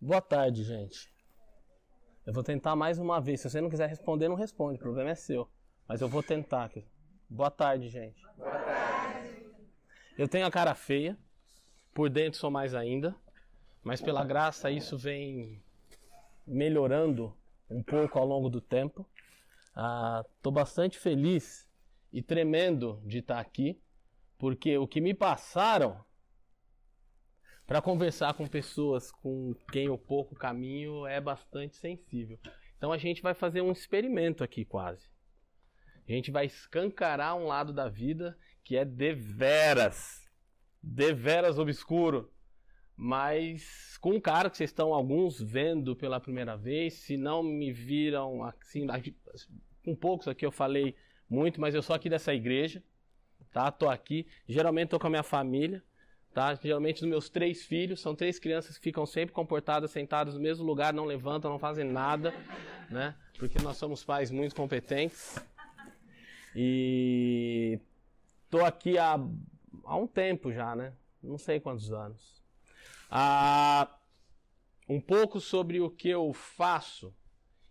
Boa tarde, gente. Eu vou tentar mais uma vez. Se você não quiser responder, não responde. O problema é seu. Mas eu vou tentar. aqui. Boa tarde, gente. Boa tarde. Eu tenho a cara feia. Por dentro sou mais ainda. Mas pela graça isso vem melhorando um pouco ao longo do tempo. Estou bastante feliz e tremendo de estar aqui, porque o que me passaram para conversar com pessoas com quem eu pouco caminho é bastante sensível. Então a gente vai fazer um experimento aqui quase. A gente vai escancarar um lado da vida que é deveras, deveras obscuro. Mas com um cara que vocês estão alguns vendo pela primeira vez, se não me viram assim, com poucos aqui eu falei muito, mas eu sou aqui dessa igreja, tá? Tô aqui, geralmente tô com a minha família, Tá? Geralmente os meus três filhos são três crianças que ficam sempre comportadas, sentadas no mesmo lugar, não levantam, não fazem nada, né? Porque nós somos pais muito competentes. E tô aqui há, há um tempo já, né? Não sei quantos anos. Ah, um pouco sobre o que eu faço.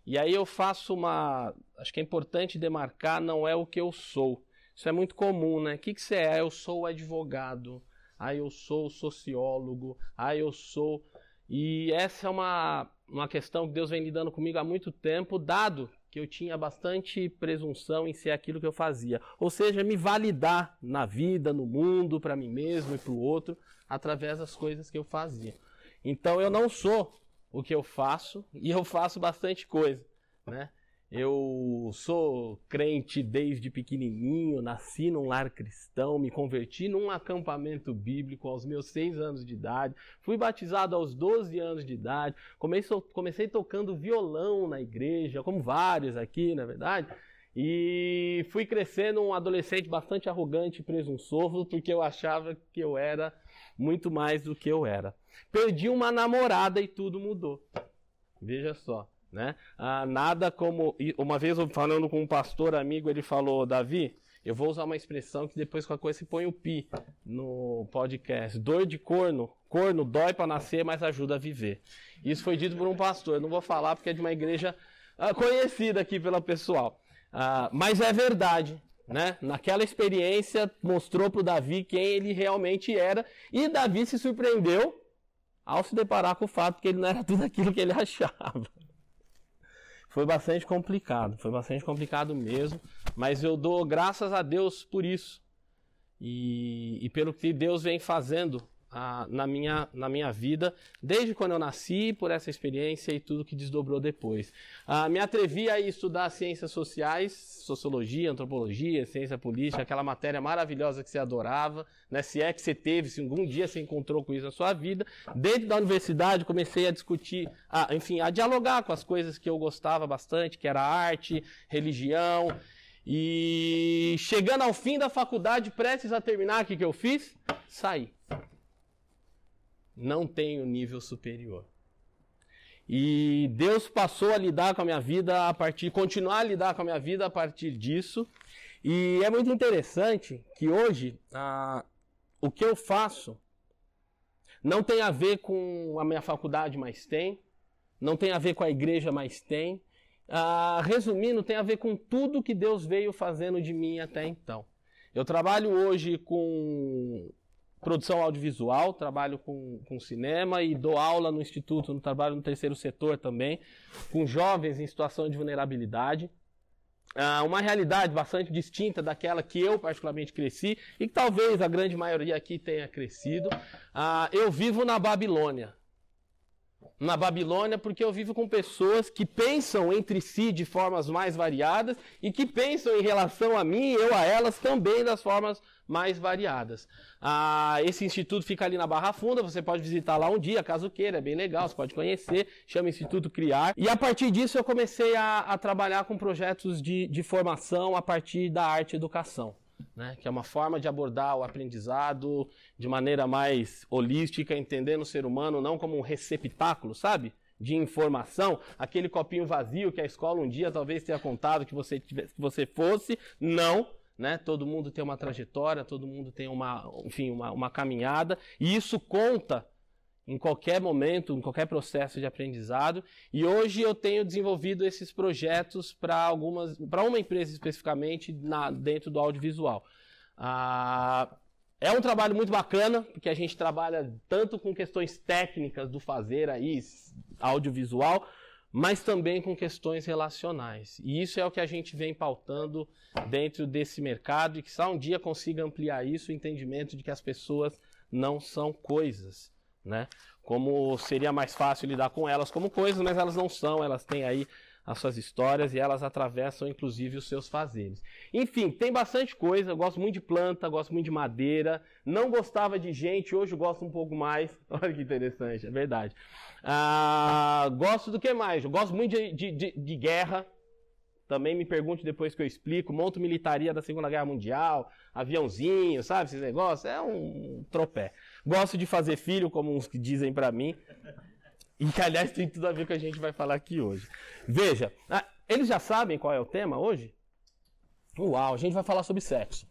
E aí eu faço uma. Acho que é importante demarcar, não é o que eu sou. Isso é muito comum, né? O que, que você é? Eu sou advogado ah, eu sou sociólogo, ah, eu sou. E essa é uma, uma questão que Deus vem lidando comigo há muito tempo, dado que eu tinha bastante presunção em ser aquilo que eu fazia. Ou seja, me validar na vida, no mundo, para mim mesmo e para o outro, através das coisas que eu fazia. Então eu não sou o que eu faço e eu faço bastante coisa, né? Eu sou crente desde pequenininho, nasci num lar cristão, me converti num acampamento bíblico aos meus seis anos de idade, fui batizado aos 12 anos de idade, comecei, comecei tocando violão na igreja, como vários aqui, na é verdade, e fui crescendo um adolescente bastante arrogante e presunçoso, porque eu achava que eu era muito mais do que eu era. Perdi uma namorada e tudo mudou. Veja só. Né? Ah, nada como. Uma vez eu falando com um pastor amigo, ele falou: Davi, eu vou usar uma expressão que depois com a coisa se põe o pi no podcast. Dor de corno. Corno dói para nascer, mas ajuda a viver. Isso foi dito por um pastor. Eu não vou falar porque é de uma igreja ah, conhecida aqui pela pessoal. Ah, mas é verdade. Né? Naquela experiência mostrou para o Davi quem ele realmente era. E Davi se surpreendeu ao se deparar com o fato que ele não era tudo aquilo que ele achava foi bastante complicado, foi bastante complicado mesmo, mas eu dou graças a Deus por isso. E, e pelo que Deus vem fazendo a, na, minha, na minha vida, desde quando eu nasci, por essa experiência e tudo que desdobrou depois. Ah, me atrevi a estudar ciências sociais, sociologia, antropologia, ciência política, aquela matéria maravilhosa que você adorava, né? se é que você teve, se algum dia você encontrou com isso na sua vida. Dentro da universidade, comecei a discutir, a, enfim, a dialogar com as coisas que eu gostava bastante, que era arte, religião. E chegando ao fim da faculdade, prestes a terminar, o que, que eu fiz? Saí não tenho nível superior. E Deus passou a lidar com a minha vida a partir, continuar a lidar com a minha vida a partir disso. E é muito interessante que hoje ah, o que eu faço não tem a ver com a minha faculdade, mas tem. Não tem a ver com a igreja, mas tem. Ah, resumindo, tem a ver com tudo que Deus veio fazendo de mim até então. Eu trabalho hoje com produção audiovisual, trabalho com, com cinema e dou aula no instituto, no trabalho no terceiro setor também, com jovens em situação de vulnerabilidade. Ah, uma realidade bastante distinta daquela que eu particularmente cresci e que talvez a grande maioria aqui tenha crescido. Ah, eu vivo na Babilônia. Na Babilônia, porque eu vivo com pessoas que pensam entre si de formas mais variadas e que pensam em relação a mim e eu a elas também das formas mais variadas. Ah, esse instituto fica ali na Barra Funda, você pode visitar lá um dia, caso queira, é bem legal, você pode conhecer, chama Instituto Criar. E a partir disso eu comecei a, a trabalhar com projetos de, de formação a partir da arte e educação. Né, que é uma forma de abordar o aprendizado de maneira mais holística, entendendo o ser humano não como um receptáculo, sabe? de informação, aquele copinho vazio que a escola um dia talvez tenha contado que você, tivesse, que você fosse, não. Né? Todo mundo tem uma trajetória, todo mundo tem uma, enfim, uma, uma caminhada, e isso conta em qualquer momento, em qualquer processo de aprendizado. E hoje eu tenho desenvolvido esses projetos para algumas, para uma empresa especificamente na, dentro do audiovisual. Ah, é um trabalho muito bacana, porque a gente trabalha tanto com questões técnicas do fazer aí, audiovisual, mas também com questões relacionais. E isso é o que a gente vem pautando dentro desse mercado e que só um dia consiga ampliar isso, o entendimento de que as pessoas não são coisas né? Como seria mais fácil lidar com elas como coisas, mas elas não são, elas têm aí as suas histórias e elas atravessam inclusive os seus fazeres. Enfim, tem bastante coisa, eu gosto muito de planta, gosto muito de madeira, não gostava de gente, hoje gosto um pouco mais. Olha que interessante, é verdade. Ah, gosto do que mais? Eu gosto muito de, de, de, de guerra, também me pergunte depois que eu explico. Monto militaria da Segunda Guerra Mundial, aviãozinho, sabe? Esses negócios. É um tropé. Gosto de fazer filho, como uns que dizem para mim. E que, aliás, tem tudo a ver com o que a gente vai falar aqui hoje. Veja, ah, eles já sabem qual é o tema hoje? Uau, a gente vai falar sobre sexo.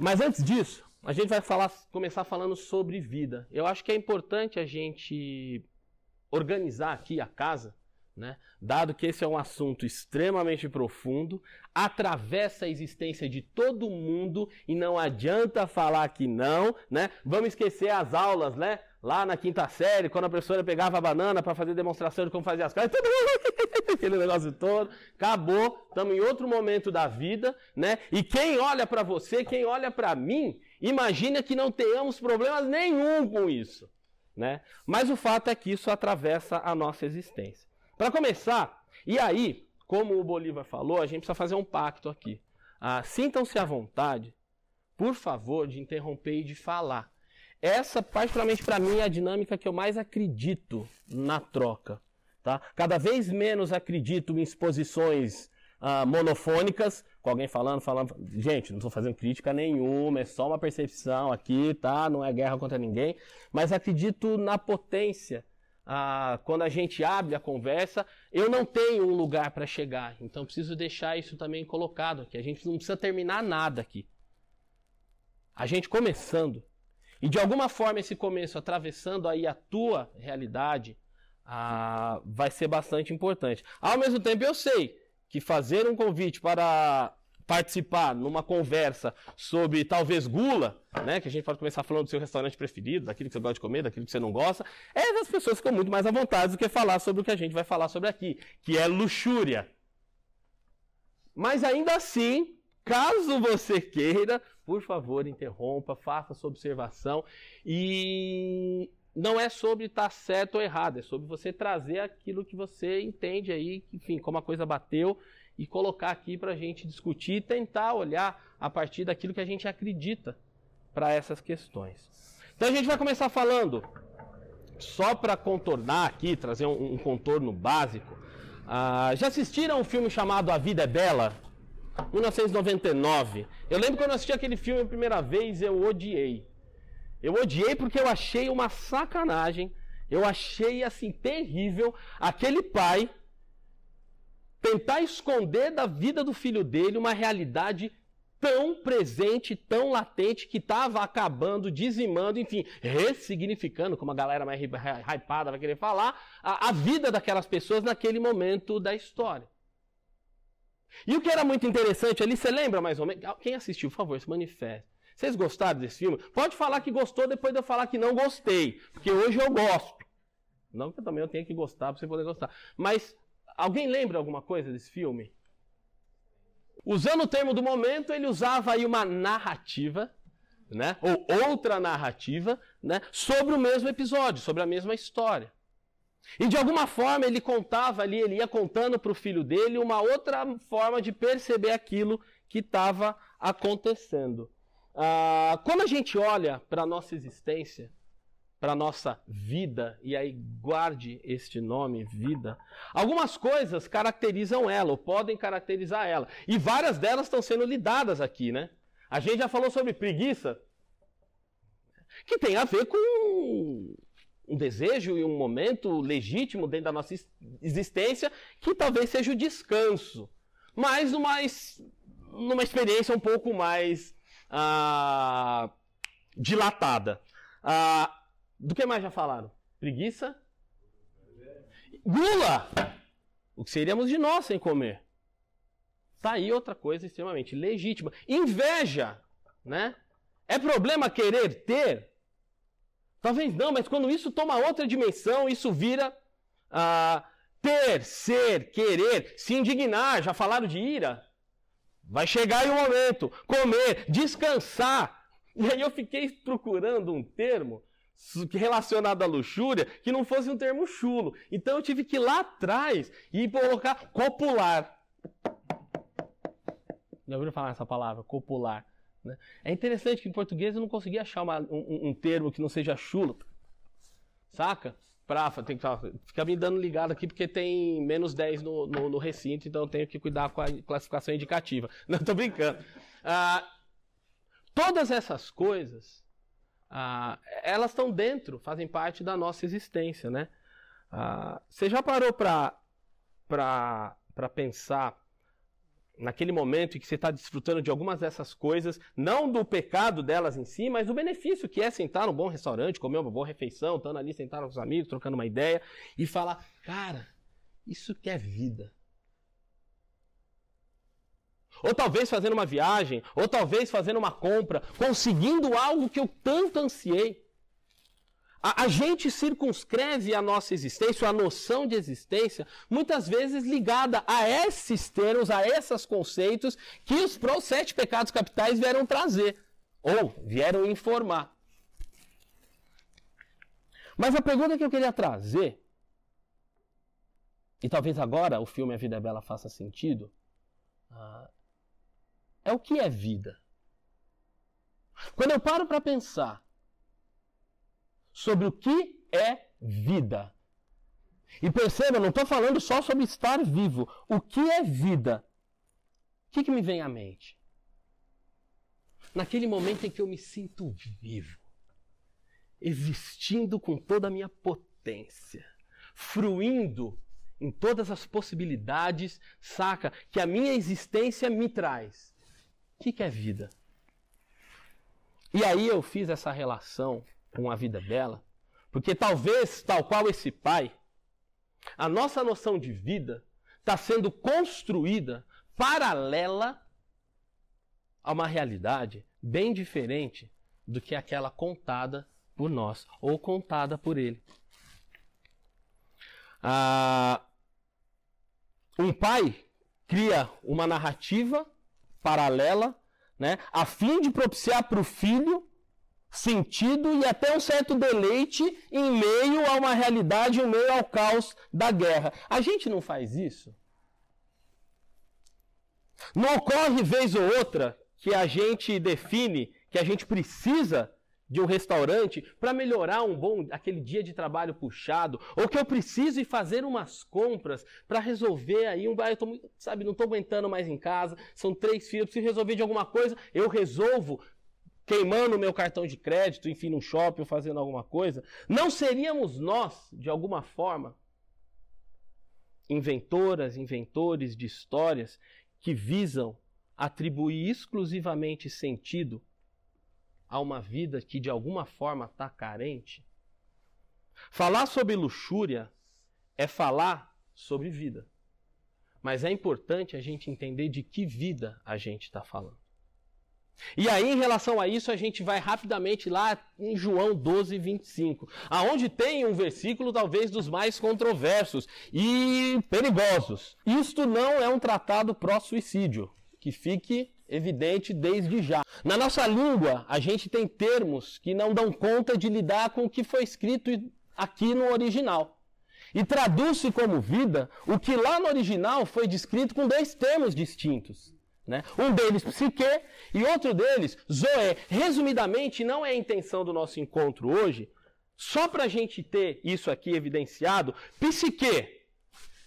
Mas antes disso, a gente vai falar, começar falando sobre vida. Eu acho que é importante a gente organizar aqui a casa, né? dado que esse é um assunto extremamente profundo, atravessa a existência de todo mundo e não adianta falar que não. Né? Vamos esquecer as aulas, né? Lá na quinta série, quando a professora pegava a banana para fazer demonstração de como fazer as coisas, aquele negócio todo, acabou, estamos em outro momento da vida, né? E quem olha para você, quem olha para mim, imagina que não tenhamos problemas nenhum com isso, né? Mas o fato é que isso atravessa a nossa existência. Para começar, e aí, como o Bolívar falou, a gente precisa fazer um pacto aqui. Ah, Sintam-se à vontade, por favor, de interromper e de falar. Essa, particularmente para mim, é a dinâmica que eu mais acredito na troca. Tá? Cada vez menos acredito em exposições uh, monofônicas, com alguém falando, falando. Gente, não estou fazendo crítica nenhuma, é só uma percepção aqui, tá? Não é guerra contra ninguém. Mas acredito na potência. Uh, quando a gente abre a conversa, eu não tenho um lugar para chegar, então preciso deixar isso também colocado aqui. A gente não precisa terminar nada aqui. A gente começando, e de alguma forma esse começo atravessando aí a tua realidade ah, vai ser bastante importante. Ao mesmo tempo eu sei que fazer um convite para participar numa conversa sobre talvez gula, né, que a gente pode começar falando do seu restaurante preferido, daquilo que você gosta de comer, daquilo que você não gosta, é as pessoas ficam muito mais à vontade do que falar sobre o que a gente vai falar sobre aqui, que é luxúria. Mas ainda assim, caso você queira, por favor, interrompa, faça sua observação. E não é sobre estar certo ou errado, é sobre você trazer aquilo que você entende aí, enfim, como a coisa bateu e colocar aqui para a gente discutir e tentar olhar a partir daquilo que a gente acredita para essas questões. Então a gente vai começar falando, só para contornar aqui, trazer um, um contorno básico. Uh, já assistiram um filme chamado A Vida é Bela? 1999. Eu lembro quando eu assisti aquele filme a primeira vez, eu odiei. Eu odiei porque eu achei uma sacanagem. Eu achei assim terrível aquele pai tentar esconder da vida do filho dele uma realidade tão presente, tão latente, que estava acabando, dizimando, enfim, ressignificando, como a galera mais hypada vai querer falar, a, a vida daquelas pessoas naquele momento da história. E o que era muito interessante ali, você lembra mais ou menos? Quem assistiu, por favor, se manifeste. Vocês gostaram desse filme? Pode falar que gostou depois de eu falar que não gostei, porque hoje eu gosto. Não que eu também tenha que gostar para você poder gostar. Mas alguém lembra alguma coisa desse filme? Usando o termo do momento, ele usava aí uma narrativa, né? Ou outra narrativa, né? Sobre o mesmo episódio, sobre a mesma história. E de alguma forma ele contava ali, ele ia contando para o filho dele uma outra forma de perceber aquilo que estava acontecendo. Ah, quando a gente olha para a nossa existência, para nossa vida, e aí guarde este nome, vida, algumas coisas caracterizam ela, ou podem caracterizar ela. E várias delas estão sendo lidadas aqui, né? A gente já falou sobre preguiça, que tem a ver com um desejo e um momento legítimo dentro da nossa existência, que talvez seja o descanso, mas numa, numa experiência um pouco mais ah, dilatada. Ah, do que mais já falaram? Preguiça? Gula! O que seríamos de nós sem comer? Tá aí outra coisa extremamente legítima. Inveja, né? É problema querer ter? Talvez não, mas quando isso toma outra dimensão, isso vira ah, ter, ser, querer, se indignar. Já falaram de ira? Vai chegar aí o um momento. Comer, descansar. E aí eu fiquei procurando um termo relacionado à luxúria que não fosse um termo chulo. Então eu tive que ir lá atrás e colocar copular. Já ouviram falar essa palavra? Copular. Né? É interessante que em português eu não consegui achar uma, um, um, termo que não seja chulo. Saca? Prafa, tem que ficar me dando ligado aqui porque tem menos 10 no, no, no, recinto, então eu tenho que cuidar com a classificação indicativa. Não, tô brincando. Ah, todas essas coisas, ah, elas estão dentro, fazem parte da nossa existência, né? Ah, você já parou para pensar naquele momento em que você está desfrutando de algumas dessas coisas, não do pecado delas em si, mas do benefício que é sentar num bom restaurante, comer uma boa refeição, estando ali sentado com os amigos, trocando uma ideia e falar: cara, isso que é vida. Ou talvez fazendo uma viagem, ou talvez fazendo uma compra, conseguindo algo que eu tanto ansiei. A, a, gente circunscreve a nossa existência, a noção de existência, muitas vezes ligada a esses termos, a esses conceitos que os sete pecados capitais vieram trazer, ou vieram informar. Mas a pergunta que eu queria trazer, e talvez agora o filme A Vida é Bela faça sentido, uh, é o que é vida. Quando eu paro para pensar sobre o que é vida. E perceba, não estou falando só sobre estar vivo. O que é vida? O que, que me vem à mente? Naquele momento em que eu me sinto vivo, existindo com toda a minha potência, fruindo em todas as possibilidades, saca, que a minha existência me traz. O que, que é vida? E aí eu fiz essa relação com a vida dela, porque talvez, tal qual esse pai, a nossa noção de vida está sendo construída paralela a uma realidade bem diferente do que aquela contada por nós ou contada por ele. Ah, um pai cria uma narrativa paralela, né, a fim de propiciar para o filho sentido e até um certo deleite em meio a uma realidade, em meio ao caos da guerra. A gente não faz isso? Não ocorre vez ou outra que a gente define que a gente precisa de um restaurante para melhorar um bom aquele dia de trabalho puxado, ou que eu preciso ir fazer umas compras para resolver aí um, eu tô, sabe, não estou aguentando mais em casa, são três filhos, preciso resolver de alguma coisa, eu resolvo queimando meu cartão de crédito, enfim, no shopping, fazendo alguma coisa, não seríamos nós, de alguma forma, inventoras, inventores de histórias que visam atribuir exclusivamente sentido a uma vida que de alguma forma está carente? Falar sobre luxúria é falar sobre vida. Mas é importante a gente entender de que vida a gente está falando. E aí, em relação a isso, a gente vai rapidamente lá em João 12, 25, aonde tem um versículo talvez dos mais controversos e perigosos. Isto não é um tratado pró-suicídio, que fique evidente desde já. Na nossa língua, a gente tem termos que não dão conta de lidar com o que foi escrito aqui no original. E traduz-se como vida o que lá no original foi descrito com dois termos distintos. Né? Um deles, psique, e outro deles, zoé. Resumidamente, não é a intenção do nosso encontro hoje, só para a gente ter isso aqui evidenciado, psique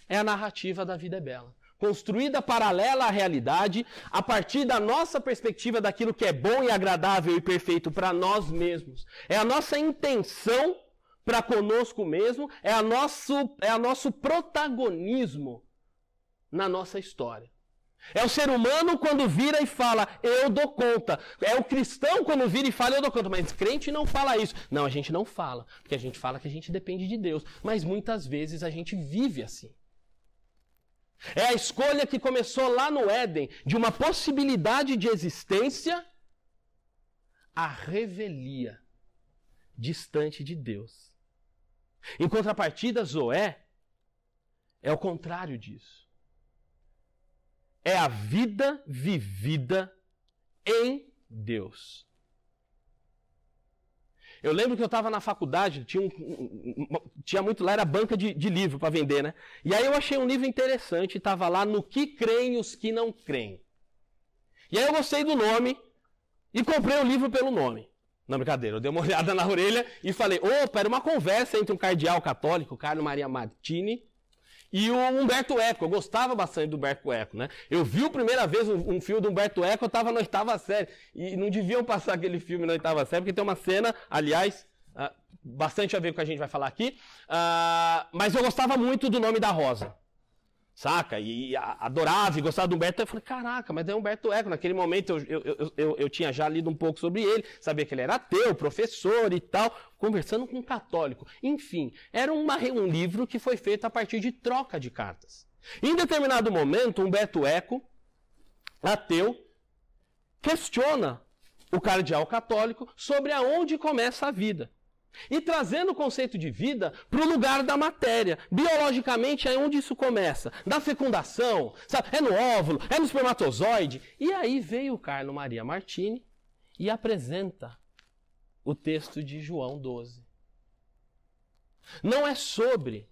é a narrativa da vida é bela. Construída paralela à realidade, a partir da nossa perspectiva daquilo que é bom e agradável e perfeito para nós mesmos. É a nossa intenção para conosco mesmo, é a nosso, é a nosso protagonismo na nossa história. É o ser humano quando vira e fala, eu dou conta. É o cristão quando vira e fala, eu dou conta. Mas crente não fala isso. Não, a gente não fala. Porque a gente fala que a gente depende de Deus. Mas muitas vezes a gente vive assim. É a escolha que começou lá no Éden, de uma possibilidade de existência, a revelia, distante de Deus. Em contrapartida, Zoé é o contrário disso é a vida vivida em Deus. Eu lembro que eu estava na faculdade, tinha, um, tinha muito lá, era banca de, de livro para vender, né? E aí eu achei um livro interessante, estava lá no que creem os que não creem. E aí eu gostei do nome e comprei o livro pelo nome. Não, brincadeira, eu dei uma olhada na orelha e falei, opa, era uma conversa entre um cardeal católico, Carlo Maria Martini, e o Humberto Eco. Eu gostava bastante do Humberto Eco, né? Eu vi a primeira vez um, um filme do Humberto Eco, eu estava na oitava série. E não deviam passar aquele filme na oitava série, porque tem uma cena, aliás, uh, bastante a ver com o que a gente vai falar aqui. Uh, mas eu gostava muito do nome da Rosa saca? E adorava e gostava do Humberto. Eu falei, caraca, mas é Humberto Eco. Naquele momento eu, eu, eu, eu, tinha já lido um pouco sobre ele, sabia que ele era ateu, professor e tal, conversando com um católico. Enfim, era uma, um livro que foi feito a partir de troca de cartas. Em determinado momento, Humberto Eco, ateu, questiona o cardeal católico sobre aonde começa a vida. E trazendo o conceito de vida para o lugar da matéria. Biologicamente é onde isso começa. Da fecundação, sabe? é no óvulo, é no espermatozoide. E aí veio o Carlo Maria Martini e apresenta o texto de João 12. Não é sobre,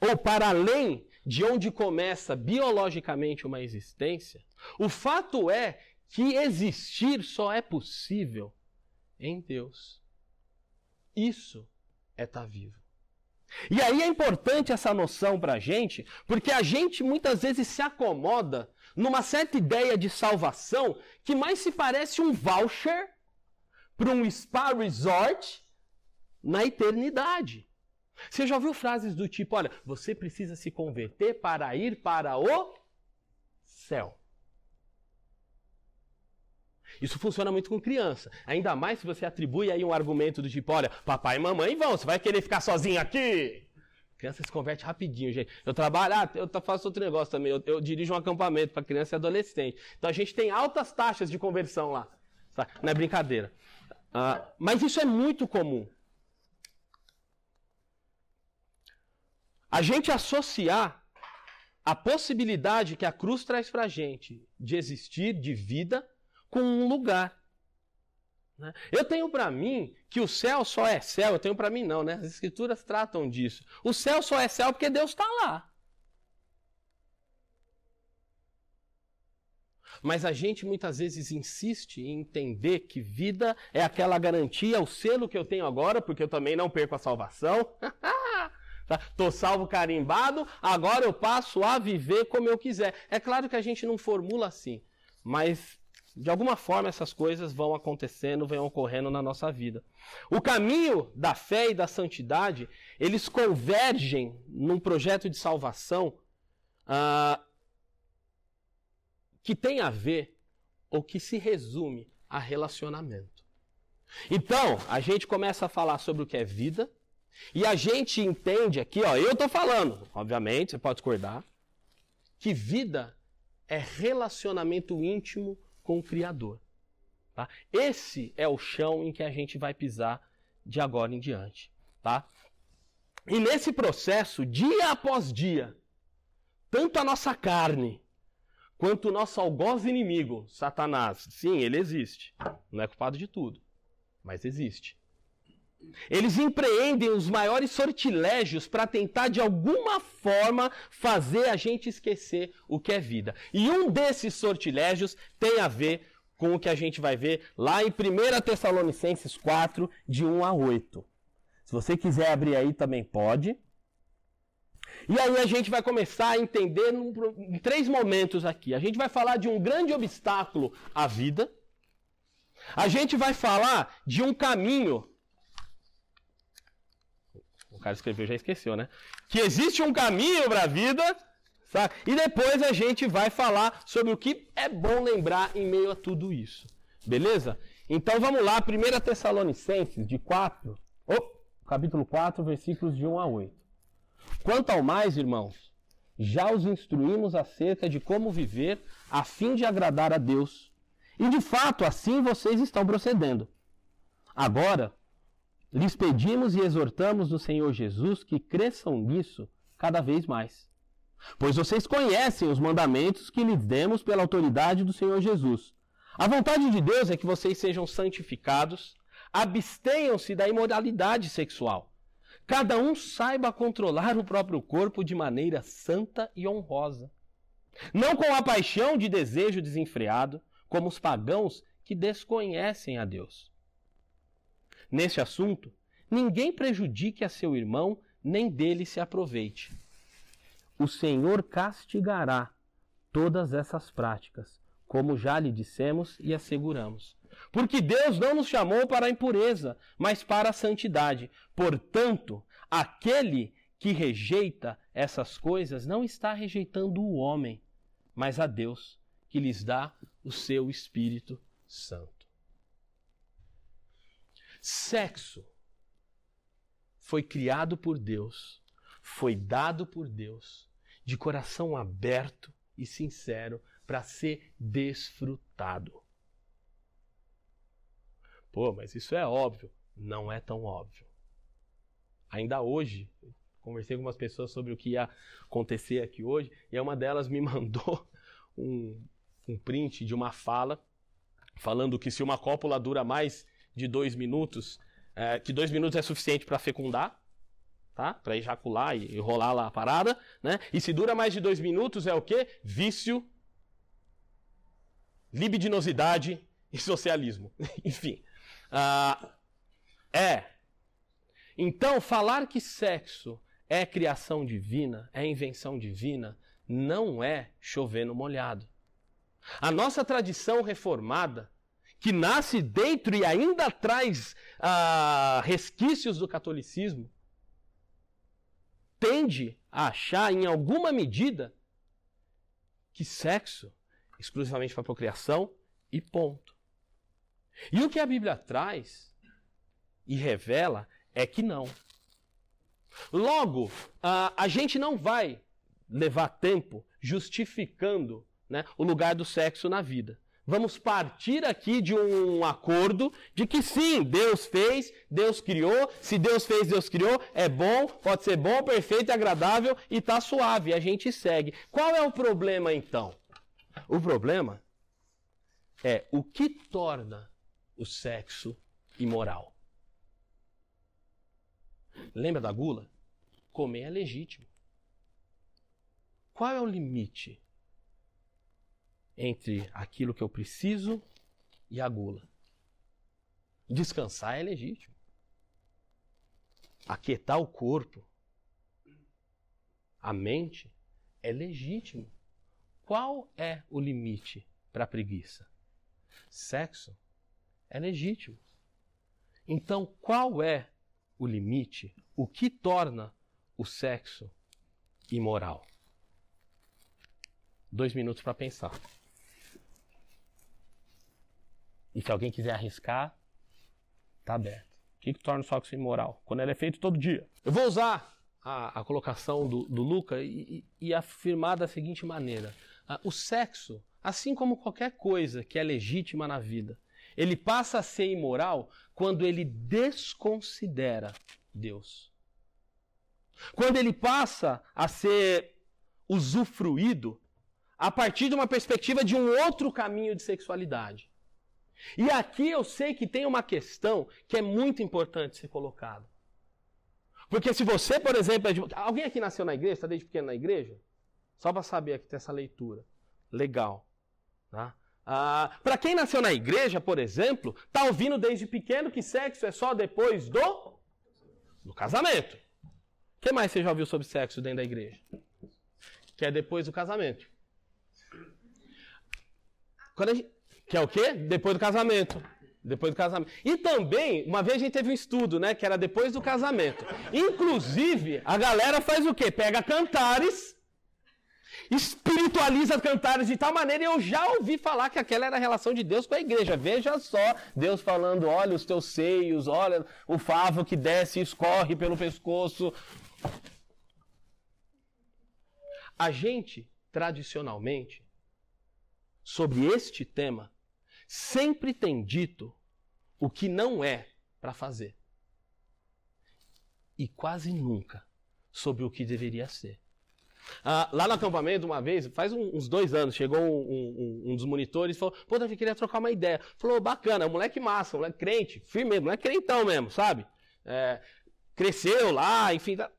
ou para além de onde começa biologicamente uma existência, o fato é que existir só é possível em Deus. Isso é estar tá vivo. E aí é importante essa noção para a gente, porque a gente muitas vezes se acomoda numa certa ideia de salvação que mais se parece um voucher para um spa resort na eternidade. Você já ouviu frases do tipo: olha, você precisa se converter para ir para o céu. Isso funciona muito com criança. Ainda mais se você atribui aí um argumento do tipo, olha, papai e mamãe vão, você vai querer ficar sozinho aqui? Criança se converte rapidinho, gente. Eu trabalho, ah, eu faço outro negócio também. Eu, eu dirijo um acampamento para criança e adolescente. Então a gente tem altas taxas de conversão lá. Tá? Não é brincadeira. Ah, mas isso é muito comum. A gente associar a possibilidade que a cruz traz para a gente de existir, de vida, com um lugar. Né? Eu tenho para mim que o céu só é céu, eu tenho para mim não, né? As escrituras tratam disso. O céu só é céu porque Deus está lá. Mas a gente muitas vezes insiste em entender que vida é aquela garantia, o selo que eu tenho agora, porque eu também não perco a salvação. Tá? salvo carimbado, agora eu passo a viver como eu quiser. É claro que a gente não formula assim, mas de alguma forma essas coisas vão acontecendo, vão ocorrendo na nossa vida. O caminho da fé e da santidade, eles convergem num projeto de salvação ah, que tem a ver, ou que se resume a relacionamento. Então, a gente começa a falar sobre o que é vida, e a gente entende aqui, ó, eu estou falando, obviamente, você pode discordar, que vida é relacionamento íntimo com o Criador. Tá? Esse é o chão em que a gente vai pisar de agora em diante. Tá? E nesse processo, dia após dia, tanto a nossa carne quanto o nosso algoz inimigo, Satanás, sim, ele existe. Não é culpado de tudo, mas existe. Eles empreendem os maiores sortilégios para tentar de alguma forma fazer a gente esquecer o que é vida. E um desses sortilégios tem a ver com o que a gente vai ver lá em 1 Tessalonicenses 4, de 1 a 8. Se você quiser abrir aí também pode. E aí a gente vai começar a entender em três momentos aqui. A gente vai falar de um grande obstáculo à vida. A gente vai falar de um caminho. Cara escreveu já esqueceu, né? Que existe um caminho para a vida. Sabe? E depois a gente vai falar sobre o que é bom lembrar em meio a tudo isso. Beleza? Então vamos lá, 1 Tessalonicenses, de 4, oh, capítulo 4, versículos de 1 a 8. Quanto ao mais, irmãos, já os instruímos acerca de como viver a fim de agradar a Deus. E de fato, assim vocês estão procedendo. Agora, lhes pedimos e exortamos no Senhor Jesus que cresçam nisso cada vez mais. Pois vocês conhecem os mandamentos que lhes demos pela autoridade do Senhor Jesus. A vontade de Deus é que vocês sejam santificados, abstenham-se da imoralidade sexual. Cada um saiba controlar o próprio corpo de maneira santa e honrosa. Não com a paixão de desejo desenfreado, como os pagãos que desconhecem a Deus. Neste assunto, ninguém prejudique a seu irmão, nem dele se aproveite. O Senhor castigará todas essas práticas como já lhe dissemos e asseguramos. Porque Deus não nos chamou para a impureza, mas para a santidade. Portanto, aquele que rejeita essas coisas não está rejeitando o homem, mas a Deus, que lhes dá o seu Espírito Santo. Sexo foi criado por Deus, foi dado por Deus, de coração aberto e sincero para ser desfrutado. Pô, mas isso é óbvio. Não é tão óbvio. Ainda hoje, conversei com umas pessoas sobre o que ia acontecer aqui hoje, e uma delas me mandou um, um print de uma fala falando que se uma cópula dura mais de dois minutos, é, que dois minutos é suficiente para fecundar, tá? Para ejacular e, rolar lá a parada, né? E se dura mais de dois minutos é o quê? Vício libidinosidade e socialismo. Enfim. Uh, é. Então, falar que sexo é criação divina, é invenção divina, não é chover no molhado. A nossa tradição reformada, que nasce dentro e ainda traz uh, resquícios do catolicismo, tende a achar, em alguma medida, que sexo exclusivamente para procriação e ponto. E o que a Bíblia traz e revela é que não. Logo, a, a gente não vai levar tempo justificando né, o lugar do sexo na vida. Vamos partir aqui de um acordo de que sim, Deus fez, Deus criou. Se Deus fez, Deus criou, é bom, pode ser bom, perfeito agradável e está suave. A gente segue. Qual é o problema então? O problema é o que torna o sexo imoral. Lembra da gula? Comer é legítimo. Qual é o limite entre aquilo que eu preciso e a gula? Descansar é legítimo. Aquietar o corpo, a mente, é legítimo. Qual é o limite para a preguiça? Sexo é legítimo. Então, qual é o limite? O que torna o sexo imoral? Dois minutos para pensar. E se alguém quiser arriscar, tá aberto. O que, que torna o sexo imoral? Quando ele é feito todo dia. Eu vou usar a, a colocação do, do Luca e, e, e afirmar da seguinte maneira: ah, o sexo, assim como qualquer coisa que é legítima na vida, ele passa a ser imoral quando ele desconsidera Deus. Quando ele passa a ser usufruído a partir de uma perspectiva de um outro caminho de sexualidade. E aqui eu sei que tem uma questão que é muito importante ser colocada. Porque se você, por exemplo, é de... alguém aqui nasceu na igreja, está desde pequeno na igreja? Só para saber aqui ter essa leitura. Legal. Tá? Ah, para quem nasceu na igreja, por exemplo, tá ouvindo desde pequeno que sexo é só depois do, do casamento. que mais você já ouviu sobre sexo dentro da igreja? Que é depois do casamento. Gente... Que é o quê? Depois do casamento. Depois do casamento. E também, uma vez a gente teve um estudo, né? Que era depois do casamento. Inclusive, a galera faz o quê? Pega cantares, espiritualiza cantares de tal maneira, e eu já ouvi falar que aquela era a relação de Deus com a igreja. Veja só, Deus falando: olha os teus seios, olha o favo que desce e escorre pelo pescoço. A gente, tradicionalmente, sobre este tema, sempre tem dito o que não é para fazer. E quase nunca sobre o que deveria ser. Ah, lá no acampamento, uma vez, faz uns dois anos, chegou um, um, um dos monitores e falou: Pô, Davi, queria trocar uma ideia. Falou: bacana, moleque massa, moleque crente, firme, moleque crentão mesmo, sabe? É, cresceu lá, enfim. Tá...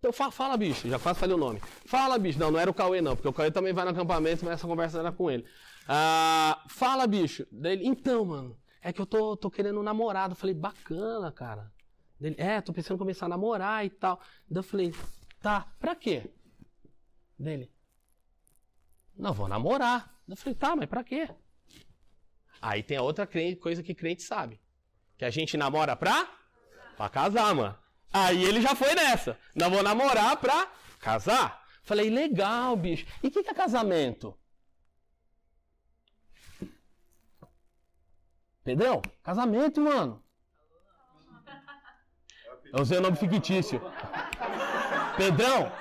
Então fala, fala, bicho, já quase falei o nome. Fala, bicho. Não, não era o Cauê, não, porque o Cauê também vai no acampamento, mas essa conversa era com ele. Ah, fala, bicho. Dele, então, mano, é que eu tô, tô querendo um namorado. Eu falei, bacana, cara. Dele, é, tô pensando em começar a namorar e tal. Daí eu falei, tá, pra quê? Dele, não, vou namorar. Eu falei, tá, mas pra quê? Aí tem a outra coisa que crente sabe. Que a gente namora pra? Pra casar, mano. Aí ele já foi nessa. Não vou namorar pra casar. Falei, legal, bicho. E o que, que é casamento? Pedrão, casamento, mano. Eu usei o nome fictício. Pedrão.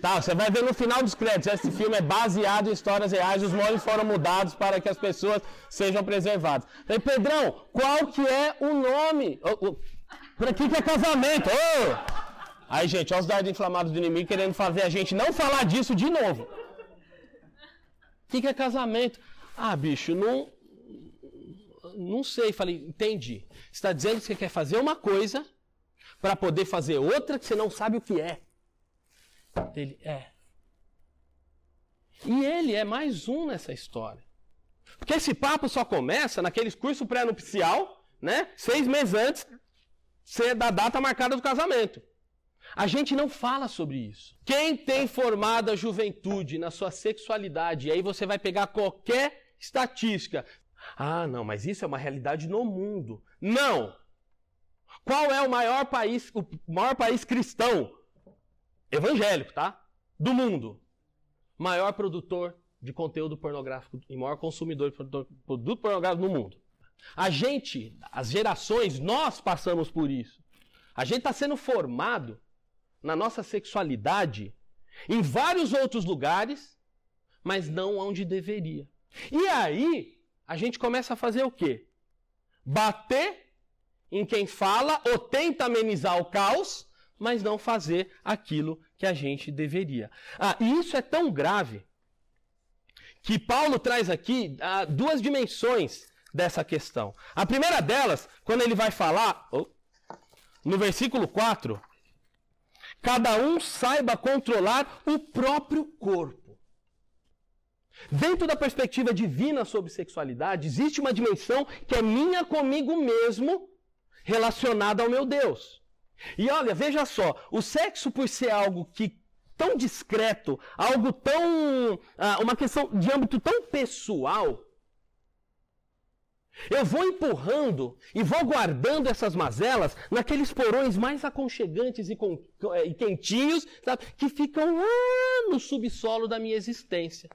Tá, você vai ver no final dos créditos. Esse filme é baseado em histórias reais. Os moldes foram mudados para que as pessoas sejam preservadas. Falei, Pedrão, qual que é o nome? Para que, é casamento? Oh! Aí, gente, olha os dardos inflamados do inimigo querendo fazer a gente não falar disso de novo. O que, que é casamento? Ah, bicho, não. Não sei. Falei, entendi. Você está dizendo que você quer fazer uma coisa para poder fazer outra que você não sabe o que é. Ele é. E ele é mais um nessa história. Porque esse papo só começa naqueles curso pré-nupcial, né? Seis meses antes da data marcada do casamento. A gente não fala sobre isso. Quem tem formado a juventude na sua sexualidade, e aí você vai pegar qualquer estatística. Ah, não, mas isso é uma realidade no mundo. Não! Qual é o maior país, o maior país cristão? Evangélico, tá? Do mundo. Maior produtor de conteúdo pornográfico e maior consumidor de produto pornográfico no mundo. A gente, as gerações, nós passamos por isso. A gente está sendo formado na nossa sexualidade em vários outros lugares, mas não onde deveria. E aí, a gente começa a fazer o quê? Bater em quem fala ou tenta amenizar o caos, mas não fazer aquilo que a gente deveria. Ah, e isso é tão grave que Paulo traz aqui ah, duas dimensões dessa questão. A primeira delas, quando ele vai falar, oh, no versículo 4, cada um saiba controlar o próprio corpo. Dentro da perspectiva divina sobre sexualidade, existe uma dimensão que é minha comigo mesmo, relacionada ao meu Deus. E olha, veja só, o sexo por ser algo que tão discreto, algo tão ah, uma questão de âmbito tão pessoal, eu vou empurrando e vou guardando essas mazelas naqueles porões mais aconchegantes e, com, e quentinhos, sabe, que ficam lá no subsolo da minha existência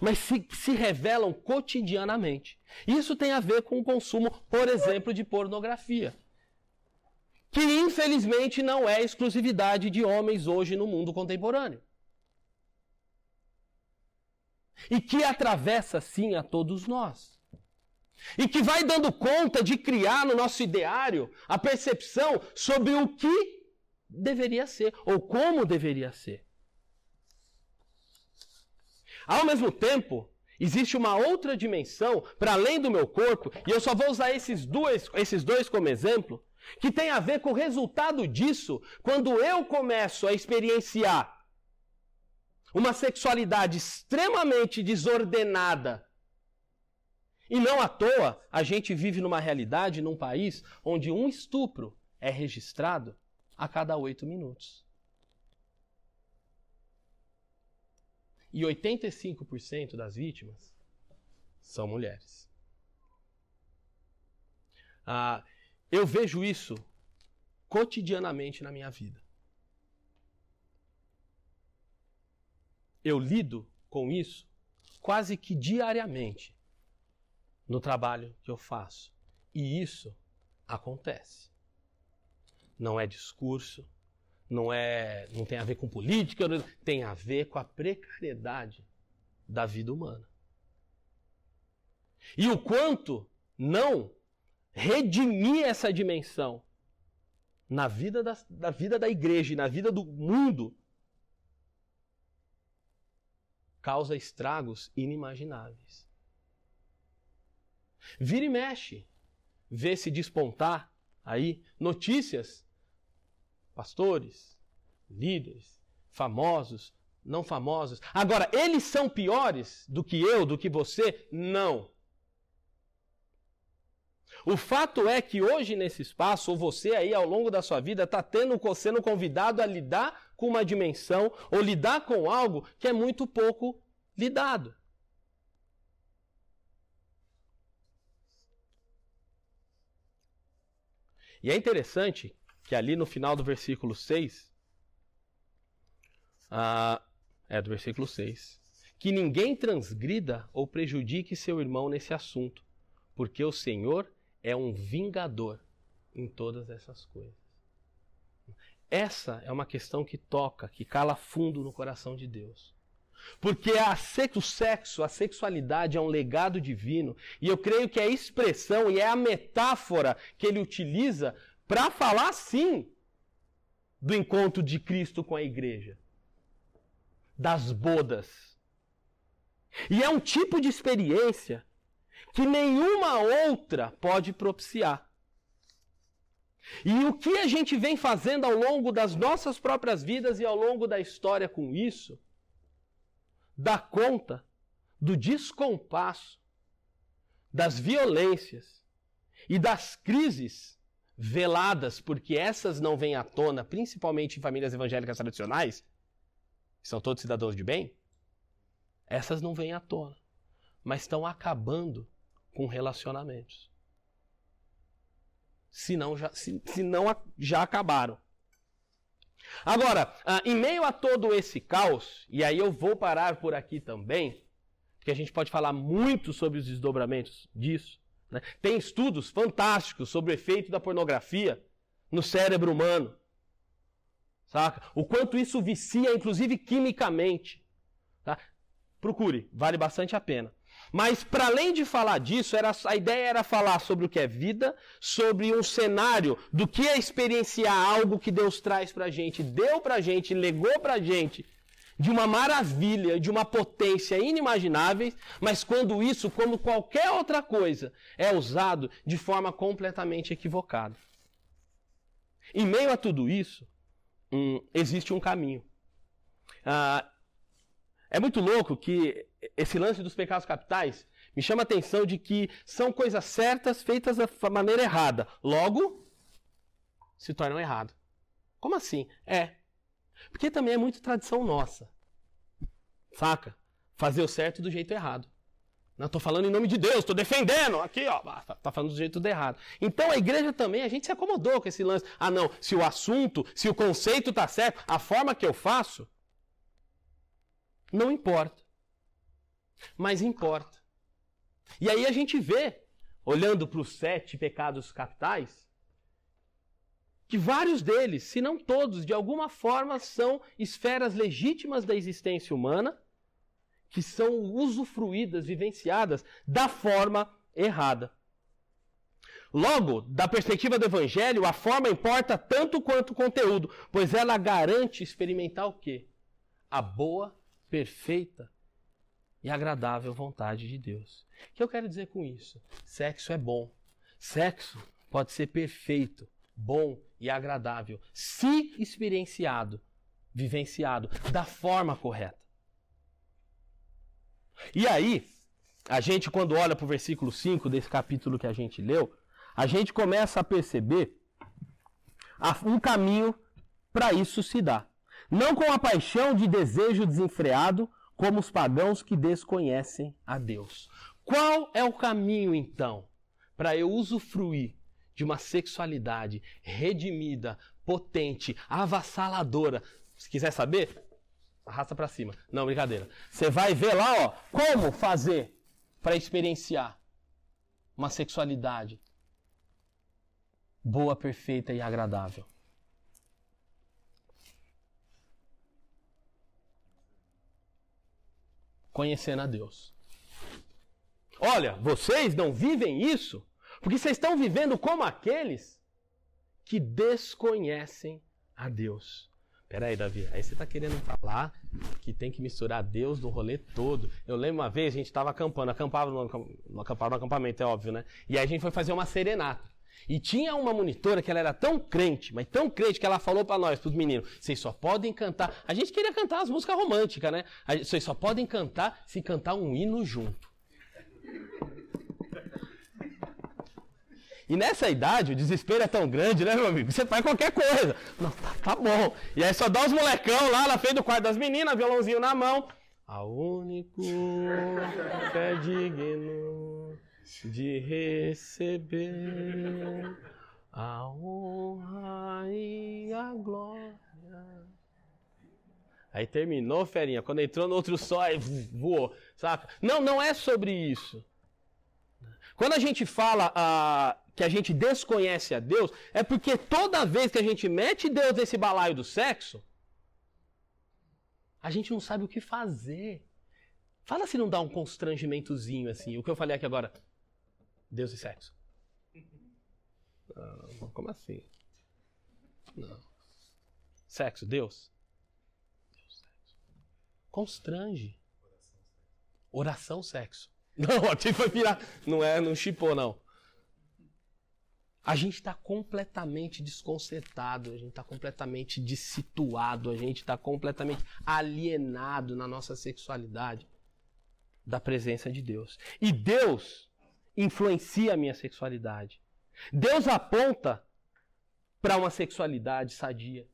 mas se, se revelam cotidianamente. Isso tem a ver com o consumo, por exemplo, de pornografia. Que infelizmente não é exclusividade de homens hoje no mundo contemporâneo. E que atravessa sim a todos nós. E que vai dando conta de criar no nosso ideário a percepção sobre o que deveria ser ou como deveria ser. Ao mesmo tempo, existe uma outra dimensão para além do meu corpo, e eu só vou usar esses dois, esses dois como exemplo, que tem a ver com o resultado disso quando eu começo a experienciar uma sexualidade extremamente desordenada. E não à toa, a gente vive numa realidade, num país, onde um estupro é registrado a cada oito minutos. E 85% das vítimas são mulheres. Ah, eu vejo isso cotidianamente na minha vida. Eu lido com isso quase que diariamente no trabalho que eu faço. E isso acontece. Não é discurso, não é, não tem a ver com política, tem a ver com a precariedade da vida humana. E o quanto não redimir essa dimensão na vida da, da vida da igreja e na vida do mundo causa estragos inimagináveis. Vira e mexe, vê se despontar aí notícias, pastores, líderes, famosos, não famosos. Agora, eles são piores do que eu, do que você? Não. O fato é que hoje nesse espaço, ou você aí ao longo da sua vida, está tendo, sendo convidado a lidar com uma dimensão ou lidar com algo que é muito pouco lidado. E é interessante que ali no final do versículo 6, ah, é do versículo 6, que ninguém transgrida ou prejudique seu irmão nesse assunto, porque o Senhor é um vingador em todas essas coisas. Essa é uma questão que toca, que cala fundo no coração de Deus. Porque a, o sexo, a sexualidade é um legado divino, e eu creio que é a expressão e é a metáfora que ele utiliza para falar sim do encontro de Cristo com a igreja, das bodas. E é um tipo de experiência que nenhuma outra pode propiciar. E o que a gente vem fazendo ao longo das nossas próprias vidas e ao longo da história com isso, dá conta do descompasso, das violências e das crises veladas, porque essas não vêm à tona, principalmente em famílias evangélicas tradicionais, que são todos cidadãos de bem, essas não vêm à tona, mas estão acabando com relacionamentos. Se não, já, se, se não já acabaram. Agora, ah, em meio a todo esse caos, e aí eu vou parar por aqui também, porque a gente pode falar muito sobre os desdobramentos disso. Né? Tem estudos fantásticos sobre o efeito da pornografia no cérebro humano. Saca? O quanto isso vicia, inclusive quimicamente. Tá? Procure, vale bastante a pena. Mas, para além de falar disso, era, a ideia era falar sobre o que é vida, sobre um cenário do que é experienciar algo que Deus traz para a gente, deu para a gente, legou para a gente, de uma maravilha, de uma potência inimaginável, mas quando isso, como qualquer outra coisa, é usado de forma completamente equivocada. Em meio a tudo isso, hum, existe um caminho. Ah, é muito louco que esse lance dos pecados capitais me chama a atenção de que são coisas certas feitas da maneira errada. Logo, se tornam errado. Como assim? É. Porque também é muito tradição nossa. Saca? Fazer o certo do jeito errado. Não estou falando em nome de Deus, estou defendendo. Aqui, ó, tá, tá falando do jeito do errado. Então a igreja também, a gente se acomodou com esse lance. Ah, não, se o assunto, se o conceito está certo, a forma que eu faço, não importa. Mas importa. E aí a gente vê, olhando para os sete pecados capitais, que vários deles, se não todos, de alguma forma são esferas legítimas da existência humana, que são usufruídas, vivenciadas da forma errada. Logo, da perspectiva do evangelho, a forma importa tanto quanto o conteúdo, pois ela garante experimentar o quê? A boa perfeita e agradável vontade de Deus. O que eu quero dizer com isso? Sexo é bom. Sexo pode ser perfeito, bom e agradável, se experienciado, vivenciado da forma correta. E aí, a gente, quando olha para o versículo 5 desse capítulo que a gente leu, a gente começa a perceber um caminho para isso se dá. Não com a paixão de desejo desenfreado, como os pagãos que desconhecem a Deus. Qual é o caminho, então, para eu usufruir de uma sexualidade redimida, potente, avassaladora? Se quiser saber, arrasta para cima. Não, brincadeira. Você vai ver lá, ó, como fazer para experienciar uma sexualidade boa, perfeita e agradável. Conhecendo a Deus. Olha, vocês não vivem isso porque vocês estão vivendo como aqueles que desconhecem a Deus. Peraí, Davi, aí você está querendo falar que tem que misturar Deus no rolê todo. Eu lembro uma vez, a gente estava acampando, acampava no, no, acampava no acampamento, é óbvio, né? E aí a gente foi fazer uma serenata. E tinha uma monitora que ela era tão crente, mas tão crente que ela falou para nós, para os meninos, vocês só podem cantar. A gente queria cantar as músicas românticas, né? Vocês só podem cantar se cantar um hino junto. E nessa idade, o desespero é tão grande, né, meu amigo? Você faz qualquer coisa. Não, tá, tá bom. E aí só dá os molecão lá na frente do quarto das meninas, violãozinho na mão. A único que é digno de receber a honra e a glória. Aí terminou, ferinha. Quando entrou no outro sol, aí voou, saca? Não, não é sobre isso. Quando a gente fala ah, que a gente desconhece a Deus, é porque toda vez que a gente mete Deus nesse balaio do sexo, a gente não sabe o que fazer. Fala se não dá um constrangimentozinho assim, o que eu falei aqui agora. Deus e sexo. Não, como assim? Não. Sexo, Deus? Constrange. Oração, sexo. Não, aqui foi virar. Não é, não chipou, não. A gente está completamente desconcertado, a gente está completamente dissituado, a gente está completamente alienado na nossa sexualidade da presença de Deus. E Deus influencia a minha sexualidade. Deus aponta para uma sexualidade sadia.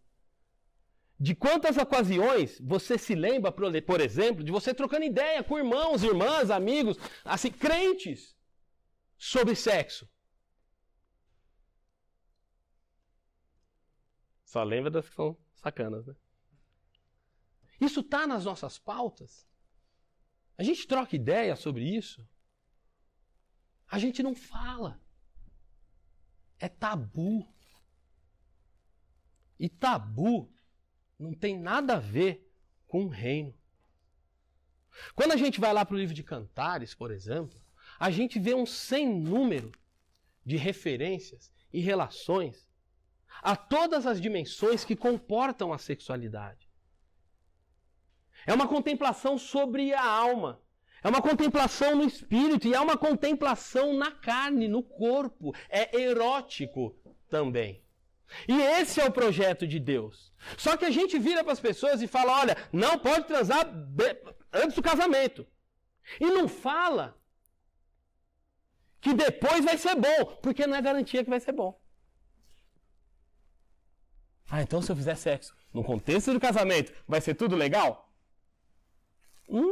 De quantas ocasiões você se lembra, por exemplo, de você trocando ideia com irmãos, irmãs, amigos, assim, crentes, sobre sexo? Só lembra das que são sacanas, né? Isso está nas nossas pautas. A gente troca ideia sobre isso. A gente não fala. É tabu. E tabu não tem nada a ver com o reino. Quando a gente vai lá para o livro de Cantares, por exemplo, a gente vê um sem número de referências e relações a todas as dimensões que comportam a sexualidade. É uma contemplação sobre a alma. É uma contemplação no espírito e é uma contemplação na carne, no corpo. É erótico também. E esse é o projeto de Deus. Só que a gente vira para as pessoas e fala: olha, não pode transar antes do casamento. E não fala que depois vai ser bom, porque não é garantia que vai ser bom. Ah, então se eu fizer sexo no contexto do casamento, vai ser tudo legal? Hum,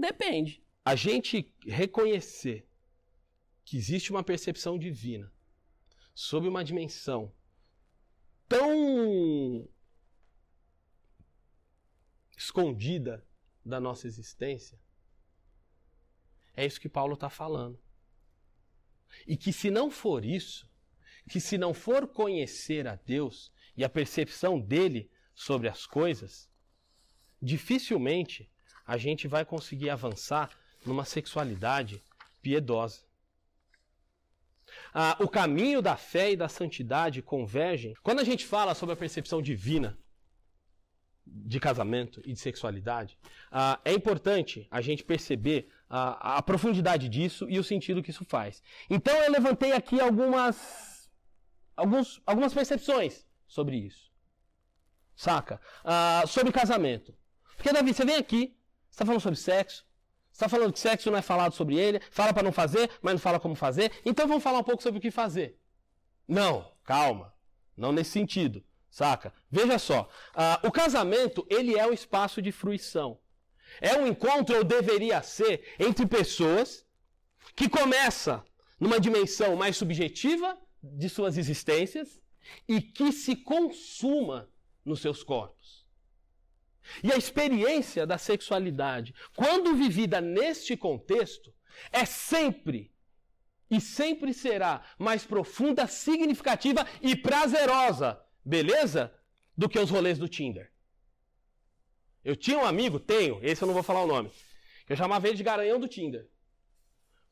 depende. A gente reconhecer que existe uma percepção divina sobre uma dimensão tão escondida da nossa existência, é isso que Paulo está falando. E que se não for isso, que se não for conhecer a Deus e a percepção dele sobre as coisas, dificilmente a gente vai conseguir avançar numa sexualidade piedosa. Ah, o caminho da fé e da santidade convergem. Quando a gente fala sobre a percepção divina de casamento e de sexualidade, ah, é importante a gente perceber a, a profundidade disso e o sentido que isso faz. Então eu levantei aqui algumas alguns, algumas percepções sobre isso. Saca? Ah, sobre casamento. Porque, Davi, você vem aqui, você está falando sobre sexo, você está falando que sexo não é falado sobre ele, fala para não fazer, mas não fala como fazer, então vamos falar um pouco sobre o que fazer. Não, calma. Não nesse sentido, saca? Veja só, uh, o casamento ele é um espaço de fruição. É um encontro, ou deveria ser, entre pessoas que começa numa dimensão mais subjetiva de suas existências e que se consuma nos seus corpos. E a experiência da sexualidade, quando vivida neste contexto, é sempre e sempre será mais profunda, significativa e prazerosa, beleza? Do que os rolês do Tinder. Eu tinha um amigo, tenho, esse eu não vou falar o nome, que eu chamava ele de garanhão do Tinder.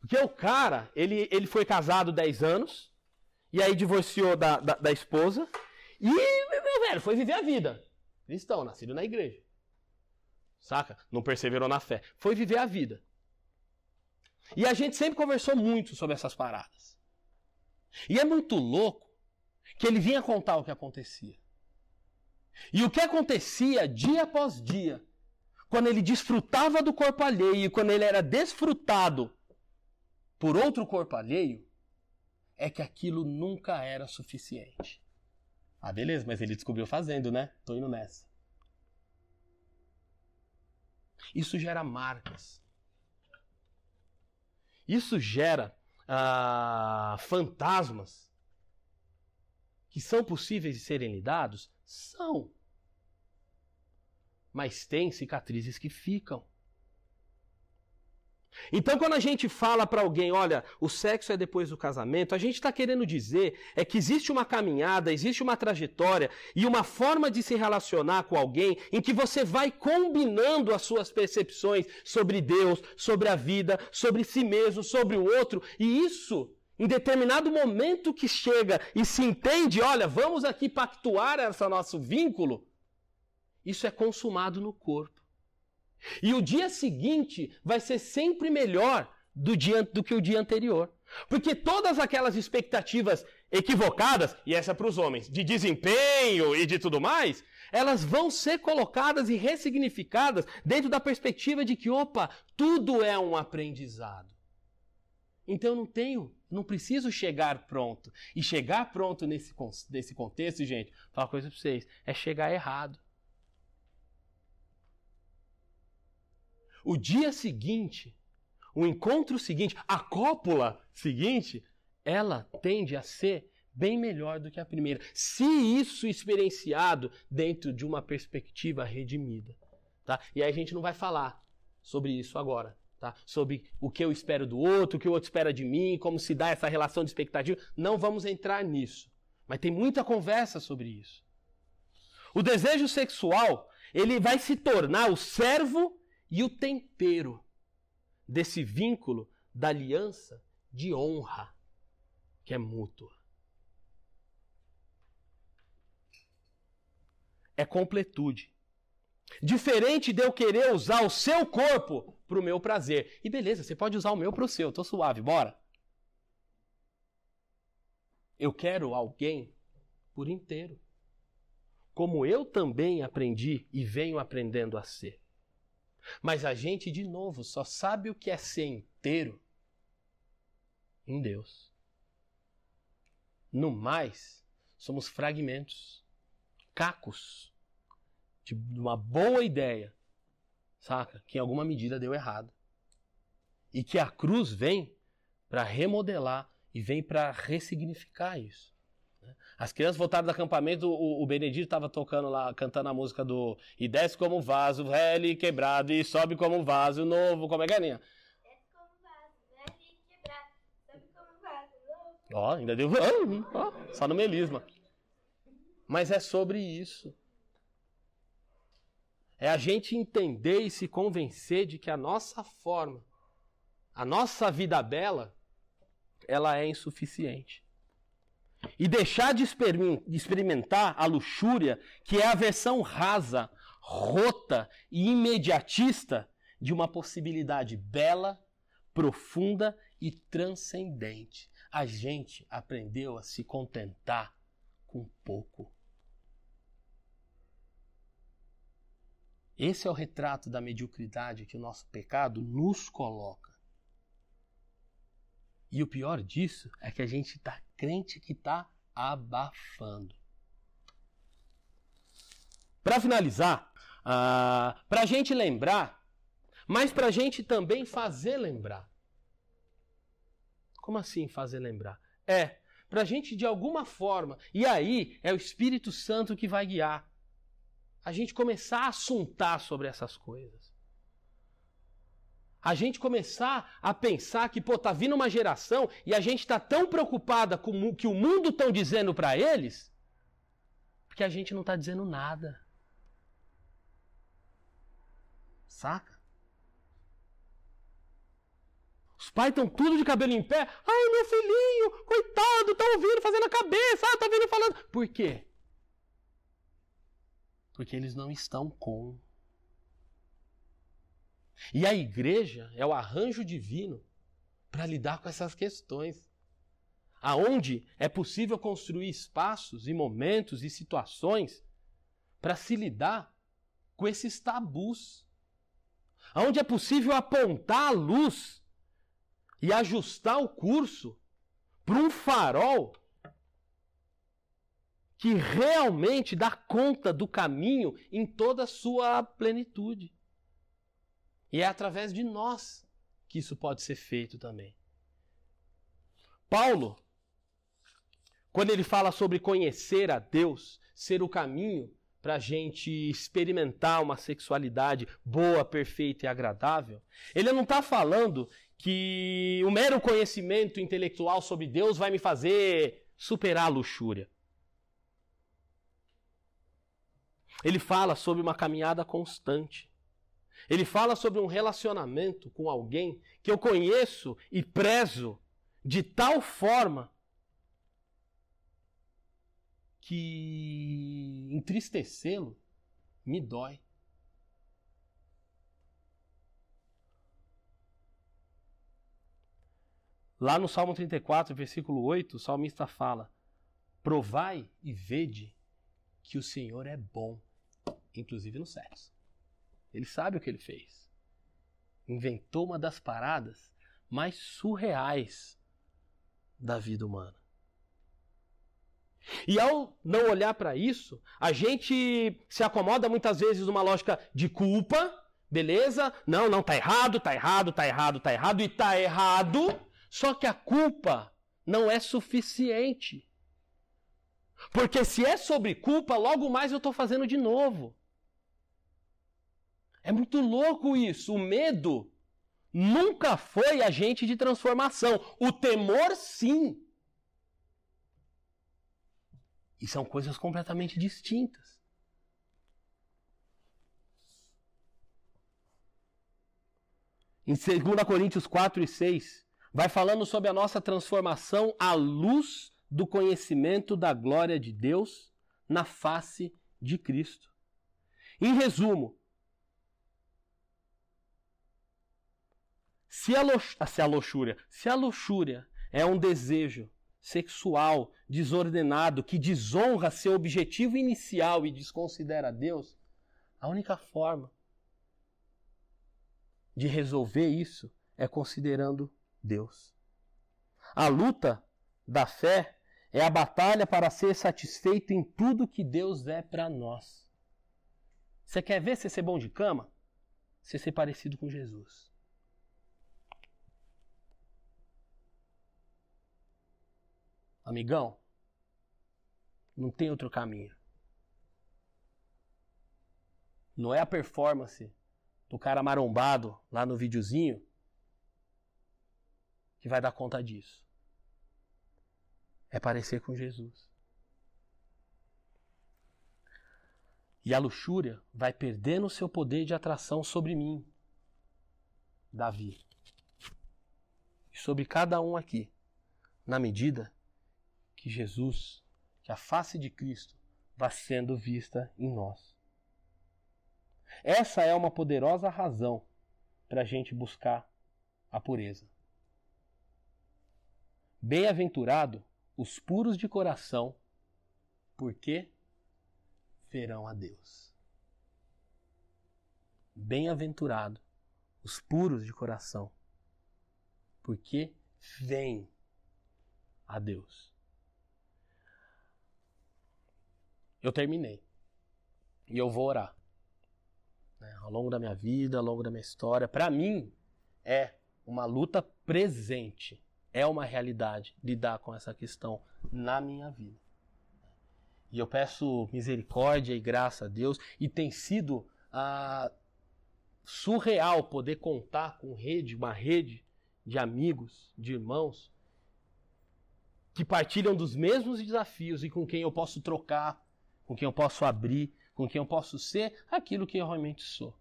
Porque o cara, ele, ele foi casado 10 anos, e aí divorciou da, da, da esposa, e, meu velho, foi viver a vida. Cristão, nascido na igreja. Saca? Não perseverou na fé. Foi viver a vida. E a gente sempre conversou muito sobre essas paradas. E é muito louco que ele vinha contar o que acontecia. E o que acontecia dia após dia, quando ele desfrutava do corpo alheio e quando ele era desfrutado por outro corpo alheio, é que aquilo nunca era suficiente. Ah, beleza, mas ele descobriu fazendo, né? Tô indo nessa. Isso gera marcas. Isso gera ah, fantasmas que são possíveis de serem lidados? São. Mas tem cicatrizes que ficam. Então, quando a gente fala para alguém, olha, o sexo é depois do casamento, a gente está querendo dizer é que existe uma caminhada, existe uma trajetória e uma forma de se relacionar com alguém em que você vai combinando as suas percepções sobre Deus, sobre a vida, sobre si mesmo, sobre o outro, e isso, em determinado momento que chega e se entende, olha, vamos aqui pactuar esse nosso vínculo, isso é consumado no corpo. E o dia seguinte vai ser sempre melhor do, dia, do que o dia anterior. Porque todas aquelas expectativas equivocadas, e essa é para os homens, de desempenho e de tudo mais, elas vão ser colocadas e ressignificadas dentro da perspectiva de que, opa, tudo é um aprendizado. Então não tenho, não preciso chegar pronto. E chegar pronto nesse, nesse contexto, gente, falar uma coisa para vocês, é chegar errado. O dia seguinte, o encontro seguinte, a cópula seguinte, ela tende a ser bem melhor do que a primeira, se isso experienciado dentro de uma perspectiva redimida. Tá? E aí a gente não vai falar sobre isso agora. Tá? Sobre o que eu espero do outro, o que o outro espera de mim, como se dá essa relação de expectativa. Não vamos entrar nisso. Mas tem muita conversa sobre isso. O desejo sexual, ele vai se tornar o servo e o tempero desse vínculo da aliança de honra que é mútua. É completude. Diferente de eu querer usar o seu corpo para o meu prazer. E beleza, você pode usar o meu para o seu, tô suave, bora. Eu quero alguém por inteiro. Como eu também aprendi e venho aprendendo a ser. Mas a gente, de novo, só sabe o que é ser inteiro em Deus. No mais, somos fragmentos, cacos de uma boa ideia, saca? Que em alguma medida deu errado. E que a cruz vem para remodelar e vem para ressignificar isso. As crianças voltaram do acampamento, o, o Benedito estava tocando lá, cantando a música do E desce como um vaso velho e quebrado, e sobe como um vaso novo. Como é que é, Aninha? Desce como vaso velho quebrado, sobe como vaso novo. Ó, ainda deu. Ó, só no melisma. Mas é sobre isso. É a gente entender e se convencer de que a nossa forma, a nossa vida bela, ela é insuficiente e deixar de experimentar a luxúria, que é a versão rasa, rota e imediatista de uma possibilidade bela, profunda e transcendente. A gente aprendeu a se contentar com pouco. Esse é o retrato da mediocridade que o nosso pecado nos coloca. E o pior disso é que a gente está crente que está abafando. Para finalizar, uh, para a gente lembrar, mas para a gente também fazer lembrar. Como assim fazer lembrar? É, para a gente de alguma forma, e aí é o Espírito Santo que vai guiar, a gente começar a assuntar sobre essas coisas. A gente começar a pensar que, pô, tá vindo uma geração e a gente tá tão preocupada com o que o mundo estão dizendo para eles, porque a gente não tá dizendo nada. Saca? Os pais estão tudo de cabelo em pé. Ai, meu filhinho, coitado, tá ouvindo, fazendo a cabeça, tá ouvindo falando. Por quê? Porque eles não estão com. E a igreja é o arranjo divino para lidar com essas questões. Aonde é possível construir espaços e momentos e situações para se lidar com esses tabus. Aonde é possível apontar a luz e ajustar o curso para um farol que realmente dá conta do caminho em toda a sua plenitude. E é através de nós que isso pode ser feito também. Paulo, quando ele fala sobre conhecer a Deus, ser o caminho para a gente experimentar uma sexualidade boa, perfeita e agradável, ele não está falando que o mero conhecimento intelectual sobre Deus vai me fazer superar a luxúria. Ele fala sobre uma caminhada constante. Ele fala sobre um relacionamento com alguém que eu conheço e prezo de tal forma que entristecê-lo me dói. Lá no Salmo 34, versículo 8, o salmista fala: Provai e vede que o Senhor é bom, inclusive no sexo. Ele sabe o que ele fez. Inventou uma das paradas mais surreais da vida humana. E ao não olhar para isso, a gente se acomoda muitas vezes numa lógica de culpa, beleza? Não, não, tá errado, tá errado, tá errado, tá errado e tá errado. Só que a culpa não é suficiente. Porque se é sobre culpa, logo mais eu estou fazendo de novo. É muito louco isso. O medo nunca foi agente de transformação. O temor, sim. E são coisas completamente distintas. Em 2 Coríntios 4 e 6, vai falando sobre a nossa transformação à luz do conhecimento da glória de Deus na face de Cristo. Em resumo, se a, se a luxúria, se a luxúria é um desejo sexual desordenado que desonra seu objetivo inicial e desconsidera Deus, a única forma de resolver isso é considerando Deus. A luta da fé é a batalha para ser satisfeito em tudo que Deus é para nós. Você quer ver você ser bom de cama? Você ser parecido com Jesus. Amigão, não tem outro caminho. Não é a performance do cara marombado lá no videozinho que vai dar conta disso. É parecer com Jesus. E a luxúria vai perdendo o seu poder de atração sobre mim, Davi, e sobre cada um aqui, na medida que Jesus, que a face de Cristo, vai sendo vista em nós. Essa é uma poderosa razão para a gente buscar a pureza. Bem-aventurado os puros de coração, porque verão a Deus. Bem-aventurado os puros de coração, porque vêm a Deus. Eu terminei. E eu vou orar. Né? Ao longo da minha vida, ao longo da minha história, para mim é uma luta presente, é uma realidade lidar com essa questão na minha vida. E eu peço misericórdia e graça a Deus, e tem sido ah, surreal poder contar com rede, uma rede de amigos, de irmãos, que partilham dos mesmos desafios e com quem eu posso trocar, com quem eu posso abrir, com quem eu posso ser aquilo que eu realmente sou.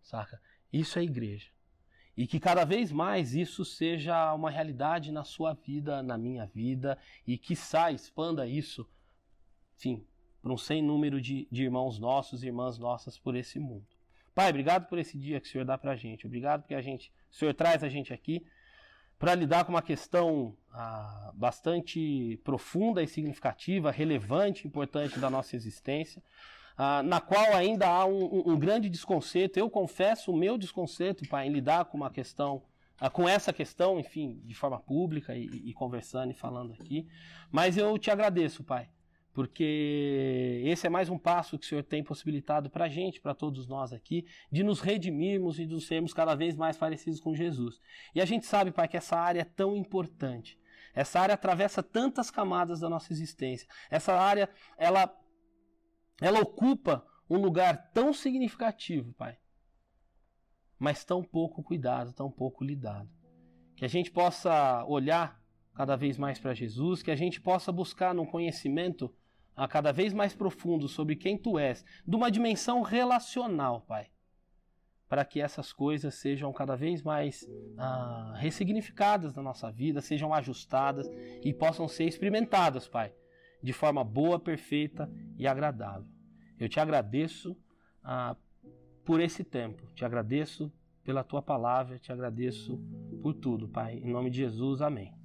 Saca? Isso é igreja. E que cada vez mais isso seja uma realidade na sua vida, na minha vida, e que saia, expanda isso, enfim, para um sem número de, de irmãos nossos e irmãs nossas por esse mundo. Pai, obrigado por esse dia que o Senhor dá para a gente. Obrigado porque a gente, o Senhor traz a gente aqui para lidar com uma questão ah, bastante profunda e significativa, relevante, importante da nossa existência, ah, na qual ainda há um, um, grande desconceito. Eu confesso o meu desconceito, em lidar com uma questão, ah, com essa questão, enfim, de forma pública e, e conversando e falando aqui. Mas eu te agradeço, Pai, porque esse é mais um passo que o Senhor tem possibilitado para a gente, para todos nós aqui, de nos redimirmos e de sermos cada vez mais parecidos com Jesus. E a gente sabe, Pai, que essa área é tão importante. Essa área atravessa tantas camadas da nossa existência. Essa área, ela, ela ocupa um lugar tão significativo, Pai, mas tão pouco cuidado, tão pouco lidado. Que a gente possa olhar cada vez mais para Jesus, que a gente possa buscar no conhecimento a cada vez mais profundo sobre quem tu és, de uma dimensão relacional, Pai. Para que essas coisas sejam cada vez mais ah, ressignificadas na nossa vida, sejam ajustadas e possam ser experimentadas, Pai, de forma boa, perfeita e agradável. Eu te agradeço ah, por esse tempo, te agradeço pela tua palavra, te agradeço por tudo, Pai. Em nome de Jesus, amém.